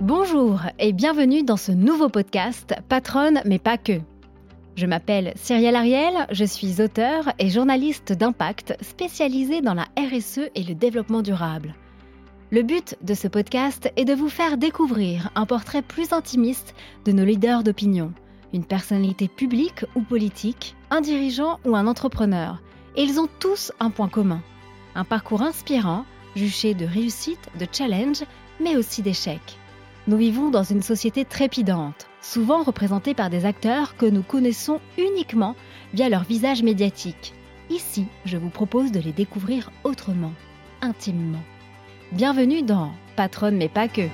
Bonjour et bienvenue dans ce nouveau podcast Patronne mais pas que. Je m'appelle Cyrielle Ariel, je suis auteur et journaliste d'impact spécialisée dans la RSE et le développement durable. Le but de ce podcast est de vous faire découvrir un portrait plus intimiste de nos leaders d'opinion, une personnalité publique ou politique, un dirigeant ou un entrepreneur. Et ils ont tous un point commun, un parcours inspirant, juché de réussite, de challenge, mais aussi d'échecs. Nous vivons dans une société trépidante, souvent représentée par des acteurs que nous connaissons uniquement via leur visage médiatique. Ici, je vous propose de les découvrir autrement, intimement. Bienvenue dans Patronne mais pas que.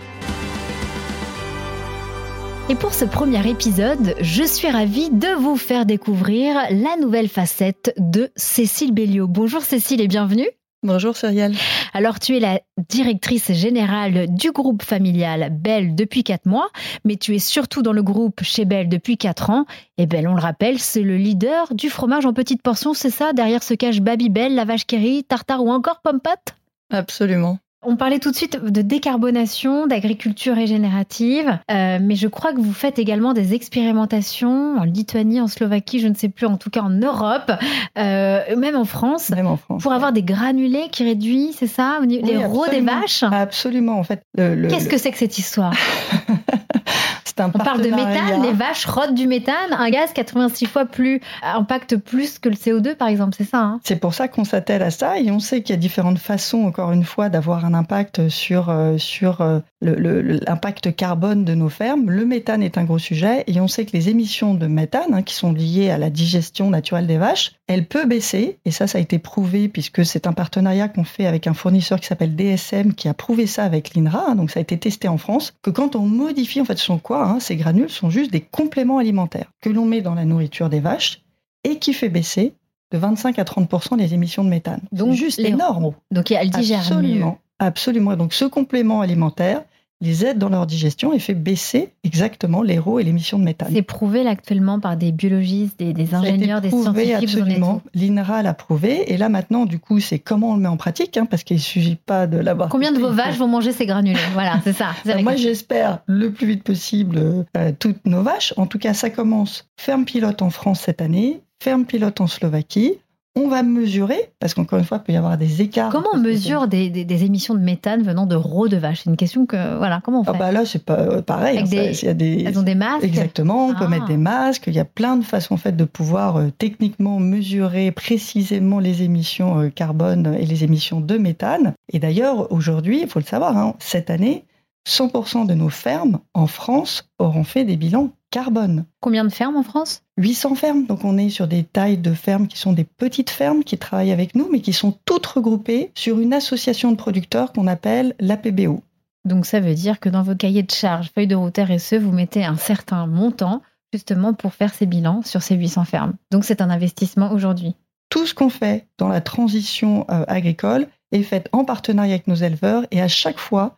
Et pour ce premier épisode, je suis ravie de vous faire découvrir la nouvelle facette de Cécile Béliot. Bonjour Cécile et bienvenue. Bonjour Cyrielle. Alors tu es la directrice générale du groupe familial Belle depuis 4 mois, mais tu es surtout dans le groupe chez Belle depuis 4 ans. Et Belle, on le rappelle, c'est le leader du fromage en petite portion, c'est ça? Derrière se cache Babybel, la vache Kerry, tartare ou encore Pompat Absolument. On parlait tout de suite de décarbonation, d'agriculture régénérative, euh, mais je crois que vous faites également des expérimentations en Lituanie, en Slovaquie, je ne sais plus, en tout cas en Europe, euh, même en France, même en France pour avoir des granulés qui réduisent, c'est ça, les Oui, rots des vaches? Absolument, en fait. Qu'est-ce le- que c'est que cette histoire? C'est un On parle de méthane, les vaches rôdent du méthane, un gaz 86 fois plus impacte plus que le CO2 par exemple, c'est ça hein? C'est pour ça qu'on s'attelle à ça et on sait qu'il y a différentes façons, encore une fois, d'avoir un impact sur, euh, sur l'impact carbone de nos fermes. Le méthane est un gros sujet et on sait que les émissions de méthane, hein, qui sont liées à la digestion naturelle des vaches, elles peuvent baisser et ça, ça a été prouvé puisque c'est un partenariat qu'on fait avec un fournisseur qui s'appelle DSM qui a prouvé ça avec l'INRA, hein, donc ça a été testé en France, que quand on modifie, en fait, ce sont quoi hein, Ces granules sont juste des compléments alimentaires que l'on met dans la nourriture des vaches et qui fait baisser de 25 à 30 les émissions de méthane. Donc, juste les- énorme. Donc elle digère mieux. Absolument. Donc ce complément alimentaire les aide dans leur digestion et fait baisser exactement l'héros et l'émission de méthane. C'est prouvé là, actuellement par des biologistes, des, des ingénieurs, des scientifiques. absolument. L'INRA l'a prouvé. Et là maintenant, du coup, c'est comment on le met en pratique, hein, parce qu'il ne suffit pas de l'avoir. Combien de vos vaches vont manger ces granulés? Voilà, c'est ça. Euh, Moi, j'espère le plus vite possible euh, toutes nos vaches. En tout cas, ça commence ferme pilote en France cette année, ferme pilote en Slovaquie. On va mesurer, parce qu'encore une fois, il peut y avoir des écarts. Comment on mesure des, des- des émissions de méthane venant de rots de vaches C'est une question que voilà, comment on fait? Ah bah là, c'est pas euh, pareil. Hein, des- ça, il y a des... Elles ont des masques? Exactement, on peut Ah. mettre des masques, il y a plein de façons en fait de pouvoir euh, techniquement mesurer précisément les émissions euh, carbone et les émissions de méthane. Et d'ailleurs, aujourd'hui, il faut le savoir, hein, cette année, 100% de nos fermes en France auront fait des bilans carbone. Combien de fermes en France? 800 fermes, donc on est sur des tailles de fermes qui sont des petites fermes qui travaillent avec nous, mais qui sont toutes regroupées sur une association de producteurs qu'on appelle l'APBO. Donc ça veut dire que dans vos cahiers de charges, feuilles de route RSE, vous mettez un certain montant justement pour faire ces bilans sur ces 800 fermes. Donc c'est un investissement aujourd'hui. tout ce qu'on fait dans la transition euh, agricole est fait en partenariat avec nos éleveurs et à chaque fois,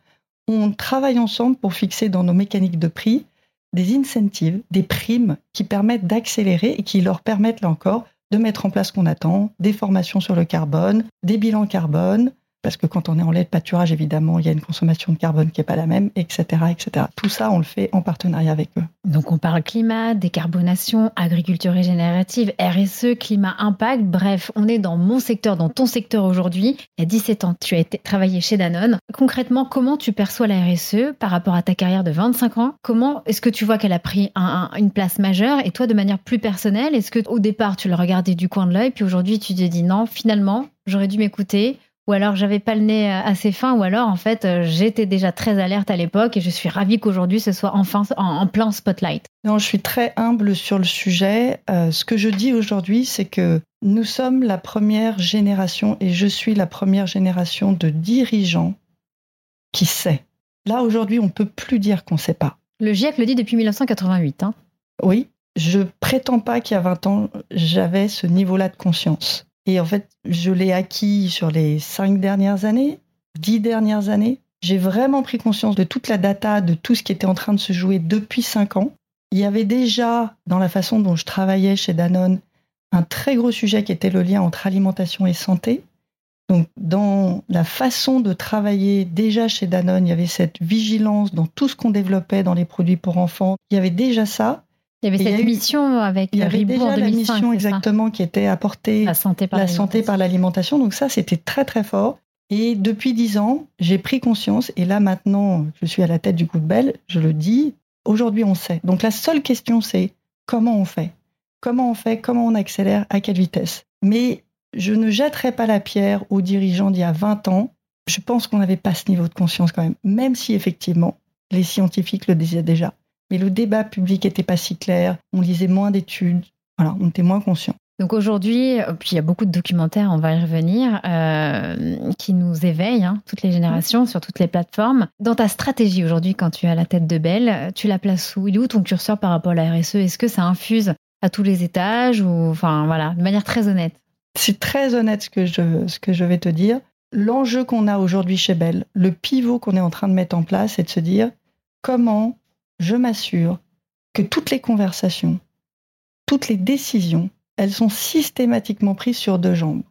on travaille ensemble pour fixer dans nos mécaniques de prix des incentives, des primes qui permettent d'accélérer et qui leur permettent là encore de mettre en place ce qu'on attend, des formations sur le carbone, des bilans carbone, parce que quand on est en lait de pâturage, évidemment, il y a une consommation de carbone qui n'est pas la même, etc., etc. Tout ça, on le fait en partenariat avec eux. Donc on parle climat, décarbonation, agriculture régénérative, RSE, climat impact, bref, on est dans mon secteur, dans ton secteur aujourd'hui. Il y a 17 ans, tu as travaillé chez Danone. Concrètement, comment tu perçois la RSE par rapport à ta carrière de 25 ans? Comment est-ce que tu vois qu'elle a pris un- un- une place majeure? Et toi, de manière plus personnelle, est-ce que au départ tu le regardais du coin de l'œil, puis aujourd'hui tu te dis non, finalement, j'aurais dû m'écouter ou alors j'avais pas le nez euh, assez fin, ou alors en fait euh, j'étais déjà très alerte à l'époque et je suis ravie qu'aujourd'hui ce soit enfin en, en plein spotlight. Non, je suis très humble sur le sujet. Euh, ce que je dis aujourd'hui, c'est que nous sommes la première génération, et je suis la première génération de dirigeants qui sait. Là, aujourd'hui, on ne peut plus dire qu'on ne sait pas. Le GIEC le dit depuis 1988. Hein. Oui, je prétends pas qu'il y a 20 ans, j'avais ce niveau-là de conscience. Et en fait, je l'ai acquis sur les cinq dernières années, dix dernières années. J'ai vraiment pris conscience de toute la data, de tout ce qui était en train de se jouer depuis cinq ans. Il y avait déjà, dans la façon dont je travaillais chez Danone, un très gros sujet qui était le lien entre alimentation et santé. Donc, dans la façon de travailler, déjà chez Danone, il y avait cette vigilance dans tout ce qu'on développait dans les produits pour enfants. Il y avait déjà ça. Il y avait cette mission avec il y avait déjà la mission exactement qui était apporter la santé par la santé par l'alimentation. Donc ça, c'était très très fort. Et depuis dix ans, j'ai pris conscience. Et là maintenant, je suis à la tête du coup de Belle. Je le dis. Aujourd'hui, on sait. Donc la seule question, c'est comment on fait? Comment on fait? Comment on accélère? À quelle vitesse? Mais je ne jetterai pas la pierre aux dirigeants d'il y a 20 ans. Je pense qu'on n'avait pas ce niveau de conscience quand même, même si effectivement les scientifiques le disaient déjà. Mais le débat public n'était pas si clair, on lisait moins d'études, voilà, on était moins conscient. Donc aujourd'hui, euh, puis il y a beaucoup de documentaires, on va y revenir, euh, qui nous éveillent, hein, toutes les générations, sur toutes les plateformes. Dans ta stratégie aujourd'hui, quand tu es à la tête de Belle, tu la places où? Il est où ton curseur par rapport à la RSE Est-ce que ça infuse à tous les étages ou, enfin voilà, de manière très honnête? C'est très honnête ce que je, ce que je vais te dire. L'enjeu qu'on a aujourd'hui chez Bell, le pivot qu'on est en train de mettre en place, c'est de se dire comment je m'assure que toutes les conversations, toutes les décisions, elles sont systématiquement prises sur deux jambes.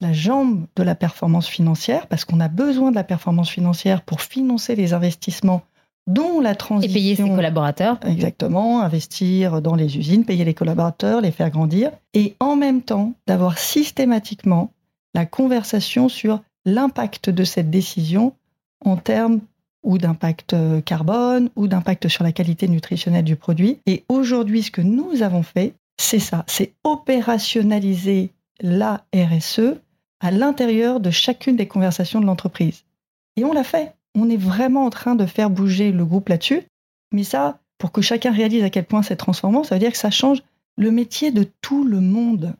La jambe de la performance financière, parce qu'on a besoin de la performance financière pour financer les investissements dont la transition... Et payer ses collaborateurs. Exactement, investir dans les usines, payer les collaborateurs, les faire grandir. Et en même temps, d'avoir systématiquement la conversation sur l'impact de cette décision en termes ou d'impact euh, carbone ou d'impact sur la qualité nutritionnelle du produit. Et aujourd'hui, ce que nous avons fait, c'est ça, c'est opérationnaliser la RSE à l'intérieur de chacune des conversations de l'entreprise. Et on l'a fait on est vraiment en train de faire bouger le groupe là-dessus. Mais ça, pour que chacun réalise à quel point c'est transformant, ça veut dire que ça change le métier de tout le monde.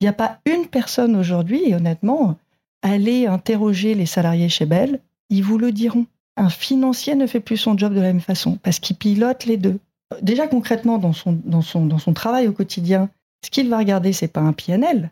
Il n'y a pas une personne aujourd'hui, et honnêtement, allez interroger les salariés chez Bell, ils vous le diront. Un financier ne fait plus son job de la même façon parce qu'il pilote les deux. Déjà concrètement dans son, dans son, dans son travail au quotidien, ce qu'il va regarder, c'est pas un PNL.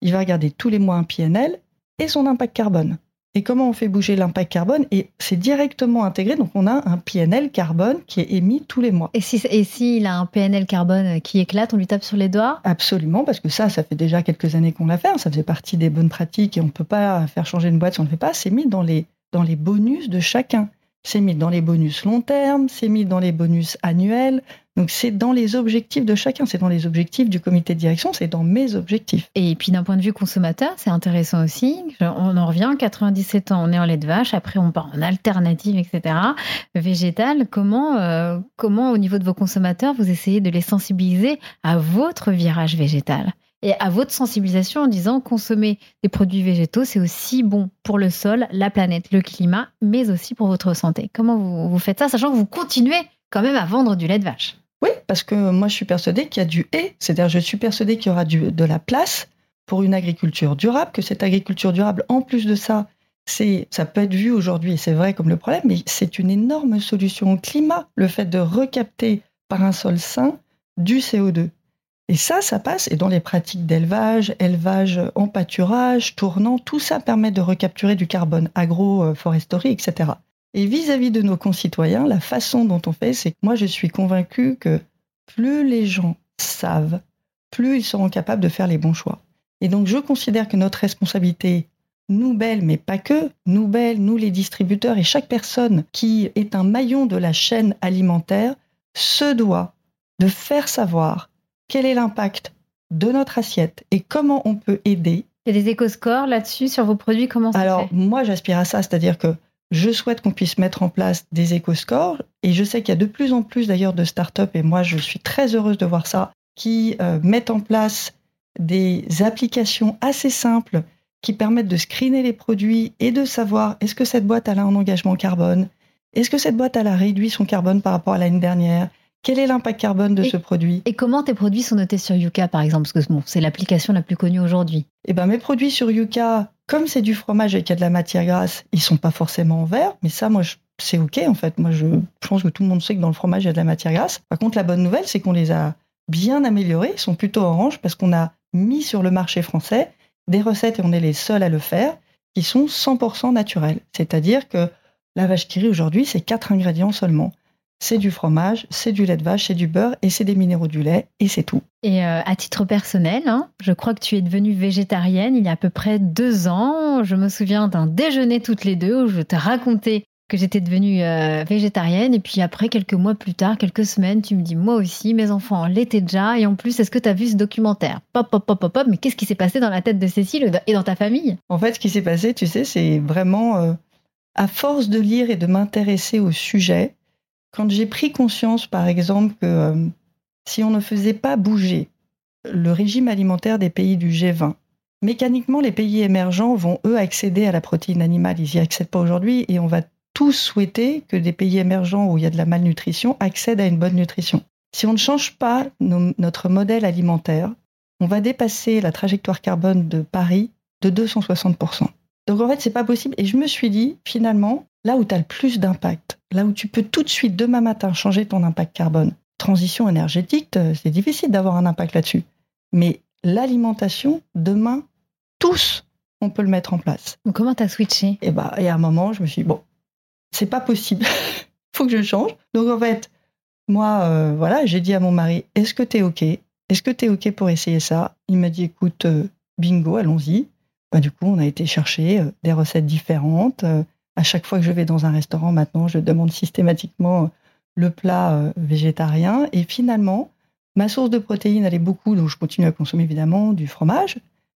Il va regarder tous les mois un PNL et son impact carbone et comment on fait bouger l'impact carbone? Et c'est directement intégré. Donc on a un PNL carbone qui est émis tous les mois. Et s'il si, et a un PNL carbone qui éclate, on lui tape sur les doigts? Absolument, parce que ça, ça fait déjà quelques années qu'on l'a fait. Hein. Ça faisait partie des bonnes pratiques et on ne peut pas faire changer une boîte si on ne le fait pas. C'est mis dans les, dans les bonus de chacun. C'est mis dans les bonus long terme, c'est mis dans les bonus annuels. Donc c'est dans les objectifs de chacun, c'est dans les objectifs du comité de direction, c'est dans mes objectifs. Et puis d'un point de vue consommateur, c'est intéressant aussi. On en revient, 97 ans, on est en lait de vache, après on part en alternative, etc. Végétal, comment, euh, comment au niveau de vos consommateurs, vous essayez de les sensibiliser à votre virage végétal? Et à votre sensibilisation en disant consommer des produits végétaux, c'est aussi bon pour le sol, la planète, le climat, mais aussi pour votre santé. Comment vous, faites ça, sachant que vous continuez quand même à vendre du lait de vache? Oui, parce que moi je suis persuadée qu'il y a du et, c'est-à-dire je suis persuadée qu'il y aura du, de la place pour une agriculture durable, que cette agriculture durable, en plus de ça, ça peut être vu aujourd'hui, et c'est vrai comme le problème, mais c'est une énorme solution au climat, le fait de recapter par un sol sain du CO2. Et ça, ça passe. Et dans les pratiques d'élevage, élevage en pâturage, tournant, tout ça permet de recapturer du carbone, agro-foresterie, etc. Et vis-à-vis de nos concitoyens, la façon dont on fait, c'est que moi, je suis convaincue que plus les gens savent, plus ils seront capables de faire les bons choix. Et donc, je considère que notre responsabilité, nous belles, mais pas que, nous belles, nous les distributeurs et chaque personne qui est un maillon de la chaîne alimentaire, se doit de faire savoir quel est l'impact de notre assiette et comment on peut aider? Il y a des éco-scores là-dessus sur vos produits, comment ça Alors, moi, j'aspire à ça, c'est-à-dire que je souhaite qu'on puisse mettre en place des éco-scores et je sais qu'il y a de plus en plus d'ailleurs de startups et moi, je suis très heureuse de voir ça, qui euh, mettent en place des applications assez simples qui permettent de screener les produits et de savoir est-ce que cette boîte a un engagement carbone, est-ce que cette boîte a réduit son carbone par rapport à l'année dernière, quel est l'impact carbone de ce produit? Et comment tes produits sont notés sur Yuka, par exemple? Parce que bon, c'est l'application la plus connue aujourd'hui. Eh ben, mes produits sur Yuka, comme c'est du fromage et qu'il y a de la matière grasse, ils sont pas forcément en vert. Mais ça, moi, c'est OK, en fait. Moi, je, pense que tout le monde sait que dans le fromage, il y a de la matière grasse. Par contre, la bonne nouvelle, c'est qu'on les a bien améliorés. Ils sont plutôt orange parce qu'on a mis sur le marché français des recettes, et on est les seuls à le faire, qui sont 100% naturelles. C'est-à-dire que la vache qui rit aujourd'hui, c'est quatre ingrédients seulement c'est du fromage, c'est du lait de vache, c'est du beurre et c'est des minéraux du lait et c'est tout. Et euh, à titre personnel, hein, je crois que tu es devenue végétarienne il y a à peu près deux ans. Je me souviens d'un déjeuner toutes les deux où je te racontais que j'étais devenue euh, végétarienne. Et puis après quelques mois plus tard, quelques semaines, tu me dis moi aussi, mes enfants l'étaient déjà. Et en plus est-ce que tu as vu ce documentaire? Pop pop pop pop pop, mais qu'est-ce qui s'est passé dans la tête de Cécile et dans ta famille? En fait, ce qui s'est passé, tu sais, c'est vraiment euh, à force de lire et de m'intéresser au sujet, quand j'ai pris conscience par exemple que euh, si on ne faisait pas bouger le régime alimentaire des pays du G20, mécaniquement les pays émergents vont eux accéder à la protéine animale, ils n'y accèdent pas aujourd'hui et on va tous souhaiter que des pays émergents où il y a de la malnutrition accèdent à une bonne nutrition. Si on ne change pas notre modèle alimentaire, on va dépasser la trajectoire carbone de Paris de 260%. Donc en fait, c'est pas possible. Et je me suis dit, finalement, là où tu as le plus d'impact, là où tu peux tout de suite, demain matin, changer ton impact carbone, transition énergétique, euh, c'est difficile d'avoir un impact là-dessus. Mais l'alimentation, demain, tous, on peut le mettre en place. Donc comment tu as switché et, bah, et à un moment, je me suis dit, bon, c'est pas possible. Faut que je change. Donc en fait, moi, euh, voilà, j'ai dit à mon mari, est-ce que tu es OK? Est-ce que tu es OK pour essayer ça? Il m'a dit, écoute, euh, bingo, allons-y. Bah, du coup, on a été chercher euh, des recettes différentes. À chaque fois que je vais dans un restaurant, maintenant, je demande systématiquement le plat végétarien. Et finalement, ma source de protéines, elle est beaucoup, donc je continue à consommer évidemment du fromage.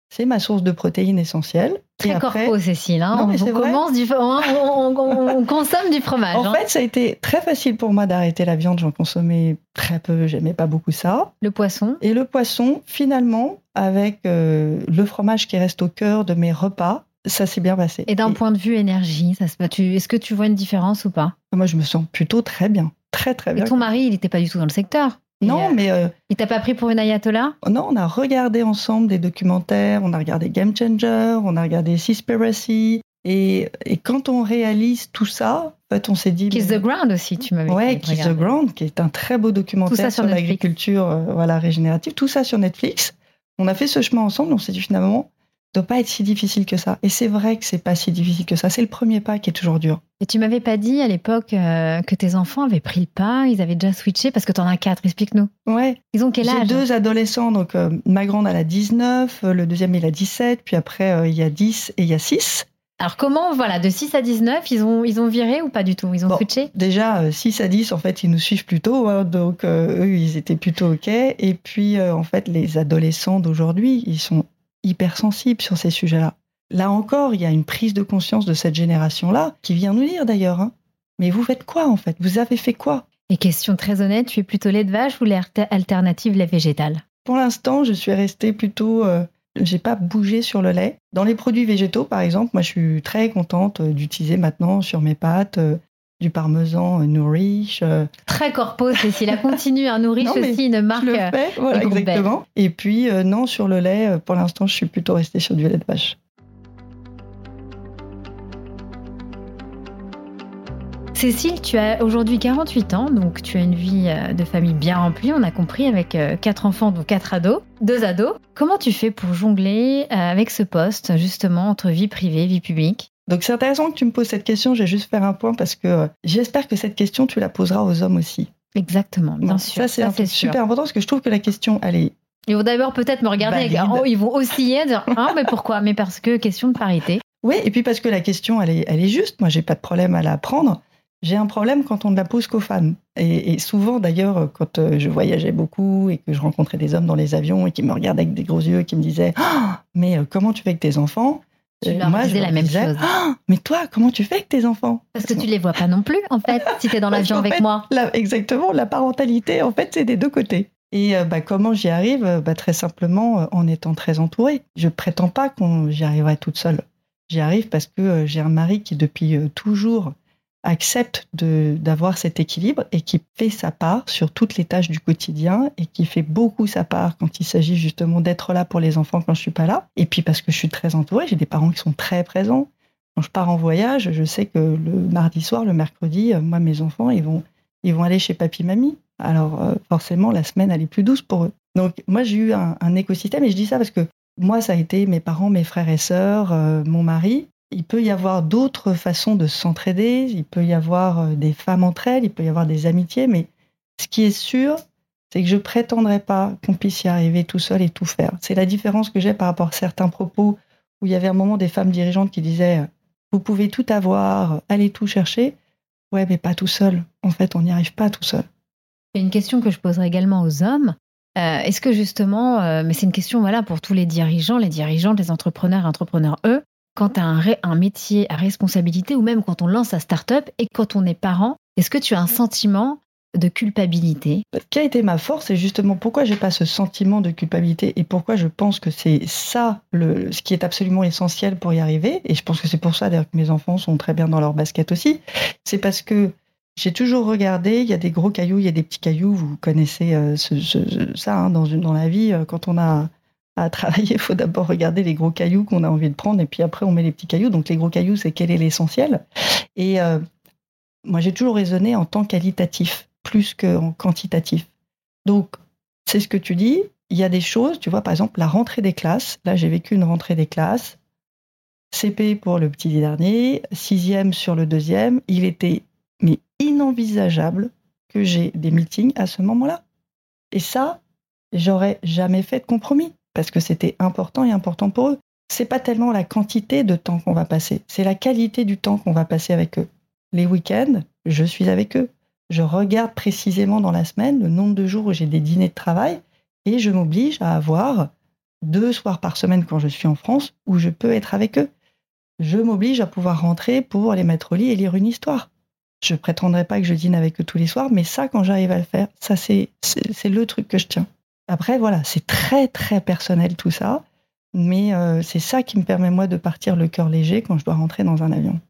C'est ma source de protéines essentielle. Très corpo, Cécile. Hein. on, commence du... on, consomme du fromage. En hein. fait, ça a été très facile pour moi d'arrêter la viande. J'en consommais très peu. J'aimais pas beaucoup ça. Le poisson. Et le poisson, finalement, avec euh, le fromage qui reste au cœur de mes repas, ça s'est bien passé. Et d'un point de vue énergie, ça est-ce que tu vois une différence ou pas? Moi, je me sens plutôt très bien. Très, très bien. Et ton mari, il n'était pas du tout dans le secteur non, mais. Euh, il t'a pas pris pour une ayatollah? Non, on a regardé ensemble des documentaires, on a regardé Game Changer, on a regardé Seaspiracy. Et, et quand on réalise tout ça, en fait, on s'est dit. Kiss the Ground aussi, tu m'avais Ouais, Kiss the Ground, qui est un très beau documentaire sur, l'agriculture euh, voilà, régénérative. Tout ça sur Netflix. On a fait ce chemin ensemble, on s'est dit finalement, doit pas être si difficile que ça. Et c'est vrai que c'est pas si difficile que ça. C'est le premier pas qui est toujours dur. Et tu m'avais pas dit à l'époque euh, que tes enfants avaient pris le pas, ils avaient déjà switché parce que tu en as quatre. Explique-nous. Ouais. Ils ont quel âge J'ai deux adolescents. Donc euh, ma grande elle a 19, euh, le deuxième il a 17, puis après il y a 10 et il y a 6. Alors comment, voilà, de 6 à 19, ils ont, ils ont viré ou pas du tout? Ils ont switché? Déjà, 6 à 10, en fait, ils nous suivent plutôt. Hein, donc, eux, ils étaient plutôt OK. Et puis, en fait, les adolescents d'aujourd'hui, ils sont hypersensible sur ces sujets-là. Là encore, il y a une prise de conscience de cette génération-là qui vient nous dire d'ailleurs. Hein. Mais vous faites quoi en fait? Vous avez fait quoi? Et question très honnête, tu es plutôt lait de vache ou l'alternative lait végétal? Pour l'instant, je suis restée plutôt. Euh, j'ai pas bougé sur le lait. Dans les produits végétaux, par exemple, moi je suis très contente euh, d'utiliser maintenant sur mes pâtes euh, du parmesan Nourish. Très corpo, Cécile. continue, un Nourish aussi, une marque. Je le fais, voilà, exactement. Et puis, euh, non, sur le lait, euh, pour l'instant, je suis plutôt restée sur du lait de vache. Cécile, tu as aujourd'hui 48 ans, donc tu as une vie euh, de famille bien remplie, on a compris, avec quatre enfants, dont quatre ados, deux ados. Comment tu fais pour jongler avec ce poste, justement, entre vie privée, vie publique? Donc c'est intéressant que tu me poses cette question. Je vais juste faire un point parce que euh, j'espère que cette question, tu la poseras aux hommes aussi. Exactement, bien sûr. Ça, c'est super important parce que je trouve que la question, elle est. Ils vont d'abord peut-être me regarder, oh, ils vont osciller, dire ah, mais pourquoi? Mais parce que question de parité. Oui, et puis parce que la question, elle est, elle est juste. Moi, j'ai pas de problème à la prendre. J'ai un problème quand on ne la pose qu'aux femmes. Et, souvent, d'ailleurs, quand euh, je voyageais beaucoup et que je rencontrais des hommes dans les avions et qui me regardaient avec des gros yeux et qui me disaient ah, Mais euh, comment tu fais avec tes enfants? Tu leur moi, disais la même chose. Ah, mais toi, comment tu fais avec tes enfants? Parce que tu les vois pas non plus, en fait, si tu es dans l'avion avec moi. exactement, la parentalité, en fait, c'est des deux côtés. Et euh, bah, comment j'y arrive? Euh, bah, Très simplement, euh, en étant très entourée. Je prétends pas qu'on j'y arriverai toute seule. J'y arrive parce que j'ai un mari qui, depuis toujours, accepte d'avoir cet équilibre et qui fait sa part sur toutes les tâches du quotidien et qui fait beaucoup sa part quand il s'agit justement d'être là pour les enfants quand je suis pas là. Et puis parce que je suis très entourée, j'ai des parents qui sont très présents. Quand je pars en voyage, je sais que le mardi soir, le mercredi, euh, moi mes enfants, ils vont ils vont aller chez papy mamie. Alors euh, forcément la semaine elle est plus douce pour eux. Donc moi j'ai eu un, écosystème et je dis ça parce que moi ça a été mes parents, mes frères et sœurs, euh, mon mari il peut y avoir d'autres façons de s'entraider, il peut y avoir euh, des femmes entre elles, il peut y avoir des amitiés, mais ce qui est sûr, c'est que je prétendrai pas qu'on puisse y arriver tout seul et tout faire. C'est la différence que j'ai par rapport à certains propos où il y avait un moment des femmes dirigeantes qui disaient vous pouvez tout avoir, allez tout chercher. Ouais, mais pas tout seul. En fait, on n'y arrive pas tout seul. Une question que je poserai également aux hommes. Euh, est-ce que justement, euh, mais c'est une question voilà pour tous les dirigeants, les dirigeantes, les entrepreneurs, entrepreneurs eux, quand tu as un, métier à responsabilité ou même quand on lance sa start-up et quand on est parent, est-ce que tu as un sentiment de culpabilité? Qui a été ma force, et justement pourquoi j'ai pas ce sentiment de culpabilité et pourquoi je pense que c'est ça le, ce qui est absolument essentiel pour y arriver. Et je pense que c'est pour ça d'ailleurs que mes enfants sont très bien dans leur basket aussi. C'est parce que j'ai toujours regardé, il y a des gros cailloux, il y a des petits cailloux, vous connaissez euh, ça hein, dans, dans la vie, euh, quand on a à travailler, il faut d'abord regarder les gros cailloux qu'on a envie de prendre et puis après on met les petits cailloux. Donc les gros cailloux, c'est quel est l'essentiel. Et euh, moi, j'ai toujours raisonné en temps qualitatif plus qu'en quantitatif. Donc, c'est ce que tu dis. Il y a des choses, tu vois, par exemple, la rentrée des classes. Là, j'ai vécu une rentrée des classes. CP pour le petit dernier, sixième sur le deuxième. Il était mais inenvisageable que j'ai des meetings à ce moment-là. Et ça, j'aurais jamais fait de compromis parce que c'était important et important pour eux. C'est pas tellement la quantité de temps qu'on va passer, c'est la qualité du temps qu'on va passer avec eux. Les week-ends, je suis avec eux. Je regarde précisément dans la semaine le nombre de jours où j'ai des dîners de travail et je m'oblige à avoir deux soirs par semaine quand je suis en France où je peux être avec eux. Je m'oblige à pouvoir rentrer pour les mettre au lit et lire une histoire. Je prétendrai pas que je dîne avec eux tous les soirs, mais ça, quand j'arrive à le faire, ça, c'est, c'est, le truc que je tiens. Après, voilà, c'est très, très personnel tout ça, mais euh, c'est ça qui me permet, moi, de partir le cœur léger quand je dois rentrer dans un avion.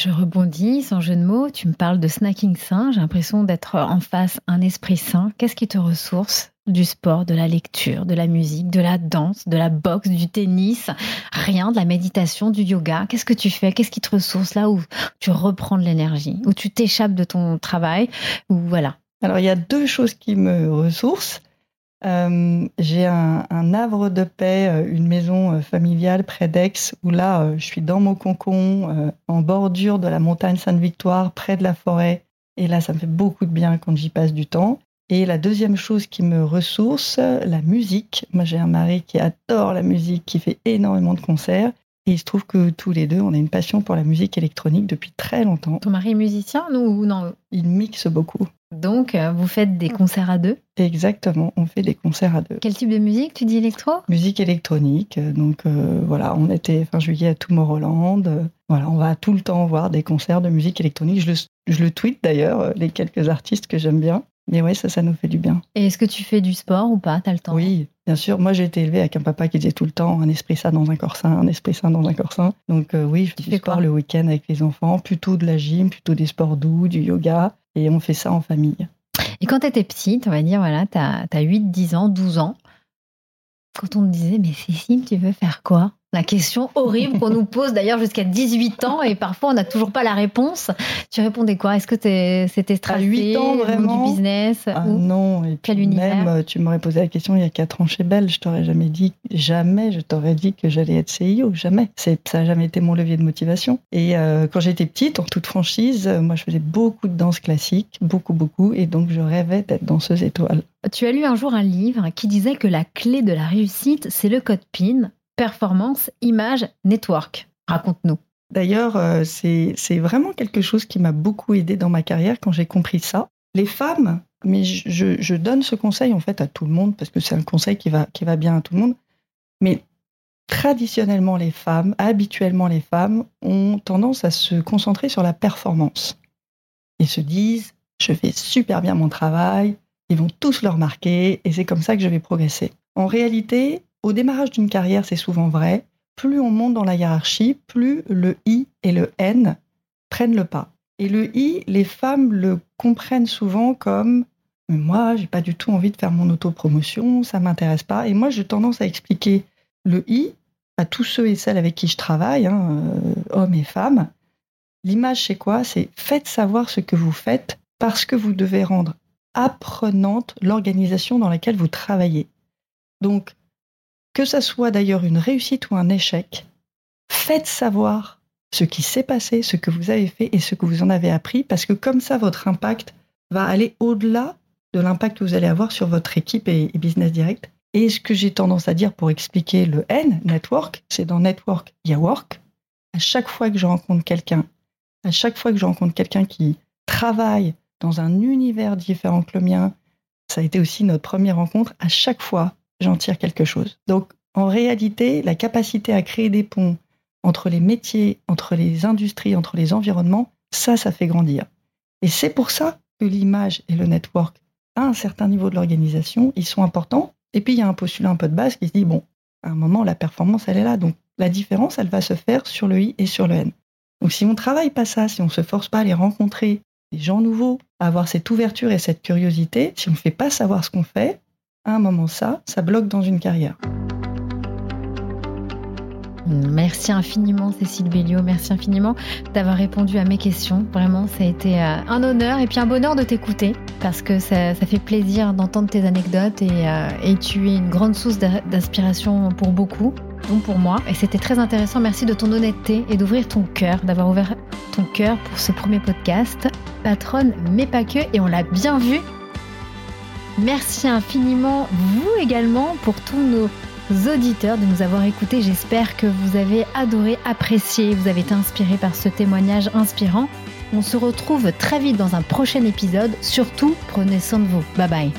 Je rebondis, sans jeu de mots, tu me parles de snacking sain, j'ai l'impression d'être en face un esprit sain. Qu'est-ce qui te ressource du sport, de la lecture, de la musique, de la danse, de la boxe, du tennis, rien, de la méditation, du yoga. Qu'est-ce que tu fais? Qu'est-ce qui te ressource là où tu reprends de l'énergie, où tu t'échappes de ton travail, ou voilà. Alors il y a deux choses qui me ressourcent. Euh, j'ai un, havre de paix, euh, une maison euh, familiale près d'Aix, où là, je suis dans mon concon, en bordure de la montagne Sainte-Victoire, près de la forêt. Et là, ça me fait beaucoup de bien quand j'y passe du temps. Et la deuxième chose qui me ressource, la musique. Moi, j'ai un mari qui adore la musique, qui fait énormément de concerts. Et il se trouve que tous les deux, on a une passion pour la musique électronique depuis très longtemps. Ton mari est musicien ou non? Il mixe beaucoup. Donc, euh, vous faites des concerts à deux Exactement, on fait des concerts à deux. Quel type de musique Tu dis électro Musique électronique. Donc, euh, voilà, on était fin juillet à Tomorrowland. voilà, on va tout le temps voir des concerts de musique électronique. Je le, je le tweet d'ailleurs, euh, les quelques artistes que j'aime bien. Mais ouais, ça, ça nous fait du bien. Et est-ce que tu fais du sport ou pas? T'as le temps? Oui, bien sûr. Moi, j'ai été élevée avec un papa qui disait tout le temps un esprit sain dans un corps sain, un esprit sain dans un corps sain. Donc oui, je fais du sport le week-end avec les enfants, plutôt de la gym, plutôt des sports doux, du yoga. Et on fait ça en famille. Et quand tu étais petite, on va dire, voilà, tu as, as 8, 10 ans, 12 ans, quand on te disait, mais Cécile, tu veux faire quoi? La question horrible qu'on nous pose d'ailleurs jusqu'à 18 ans et parfois on n'a toujours pas la réponse. Tu répondais quoi? Est-ce que c'était stressé 8 ans vraiment du business ah Non, et puis même euh, tu m'aurais posé la question il y a 4 ans chez Belle, je t'aurais jamais dit jamais je t'aurais dit que j'allais être CIO, jamais. ça n'a jamais été mon levier de motivation. Et euh, quand j'étais petite, en toute franchise, euh, moi je faisais beaucoup de danse classique, beaucoup beaucoup et donc je rêvais d'être danseuse étoile. Tu as lu un jour un livre qui disait que la clé de la réussite, c'est le code PIN performance, image, network. Raconte-nous. D'ailleurs, euh, c'est vraiment quelque chose qui m'a beaucoup aidé dans ma carrière quand j'ai compris ça. Les femmes, mais je, donne ce conseil en fait à tout le monde parce que c'est un conseil qui va, qui va bien à tout le monde. Mais traditionnellement, les femmes, habituellement les femmes, ont tendance à se concentrer sur la performance. Ils se disent, je fais super bien mon travail, ils vont tous le remarquer et c'est comme ça que je vais progresser. En réalité, au démarrage d'une carrière, c'est souvent vrai, plus on monte dans la hiérarchie, plus le I et le N prennent le pas. Et le I, les femmes le comprennent souvent comme mais moi, j'ai pas du tout envie de faire mon autopromotion, ça m'intéresse pas. Et moi, j'ai tendance à expliquer le I à tous ceux et celles avec qui je travaille, hein, euh, hommes et femmes. L'image, c'est quoi? C'est faites savoir ce que vous faites parce que vous devez rendre apprenante l'organisation dans laquelle vous travaillez. Donc, que ça soit d'ailleurs une réussite ou un échec, faites savoir ce qui s'est passé, ce que vous avez fait et ce que vous en avez appris, parce que comme ça, votre impact va aller au-delà de l'impact que vous allez avoir sur votre équipe et, business direct. Et ce que j'ai tendance à dire pour expliquer le N, network, c'est dans network, il y a work. À chaque fois que je rencontre quelqu'un, à chaque fois que je rencontre quelqu'un qui travaille dans un univers différent que le mien, ça a été aussi notre première rencontre, à chaque fois, j'en tire quelque chose. Donc, en réalité, la capacité à créer des ponts entre les métiers, entre les industries, entre les environnements, ça, ça fait grandir. Et c'est pour ça que l'image et le network, à un certain niveau de l'organisation, ils sont importants. Et puis, il y a un postulat un peu de base qui se dit, bon, à un moment, la performance, elle est là. Donc, la différence, elle va se faire sur le I et sur le N. Donc, si on ne travaille pas ça, si on ne se force pas à les rencontrer, des gens nouveaux, à avoir cette ouverture et cette curiosité, si on ne fait pas savoir ce qu'on fait, à un moment, ça, ça bloque dans une carrière. Merci infiniment Cécile Bellio, merci infiniment d'avoir répondu à mes questions. Vraiment, ça a été euh, un honneur et puis un bonheur de t'écouter parce que ça, fait plaisir d'entendre tes anecdotes euh, et, tu es une grande source d'inspiration pour beaucoup, dont pour moi. Et c'était très intéressant. Merci de ton honnêteté et d'ouvrir ton cœur, d'avoir ouvert ton cœur pour ce premier podcast. Patronne, mais pas que, et on l'a bien vu. Merci infiniment, vous également, pour tous nos auditeurs de nous avoir écoutés. J'espère que vous avez adoré, apprécié, vous avez été inspiré par ce témoignage inspirant. On se retrouve très vite dans un prochain épisode. Surtout, prenez soin de vous. Bye bye.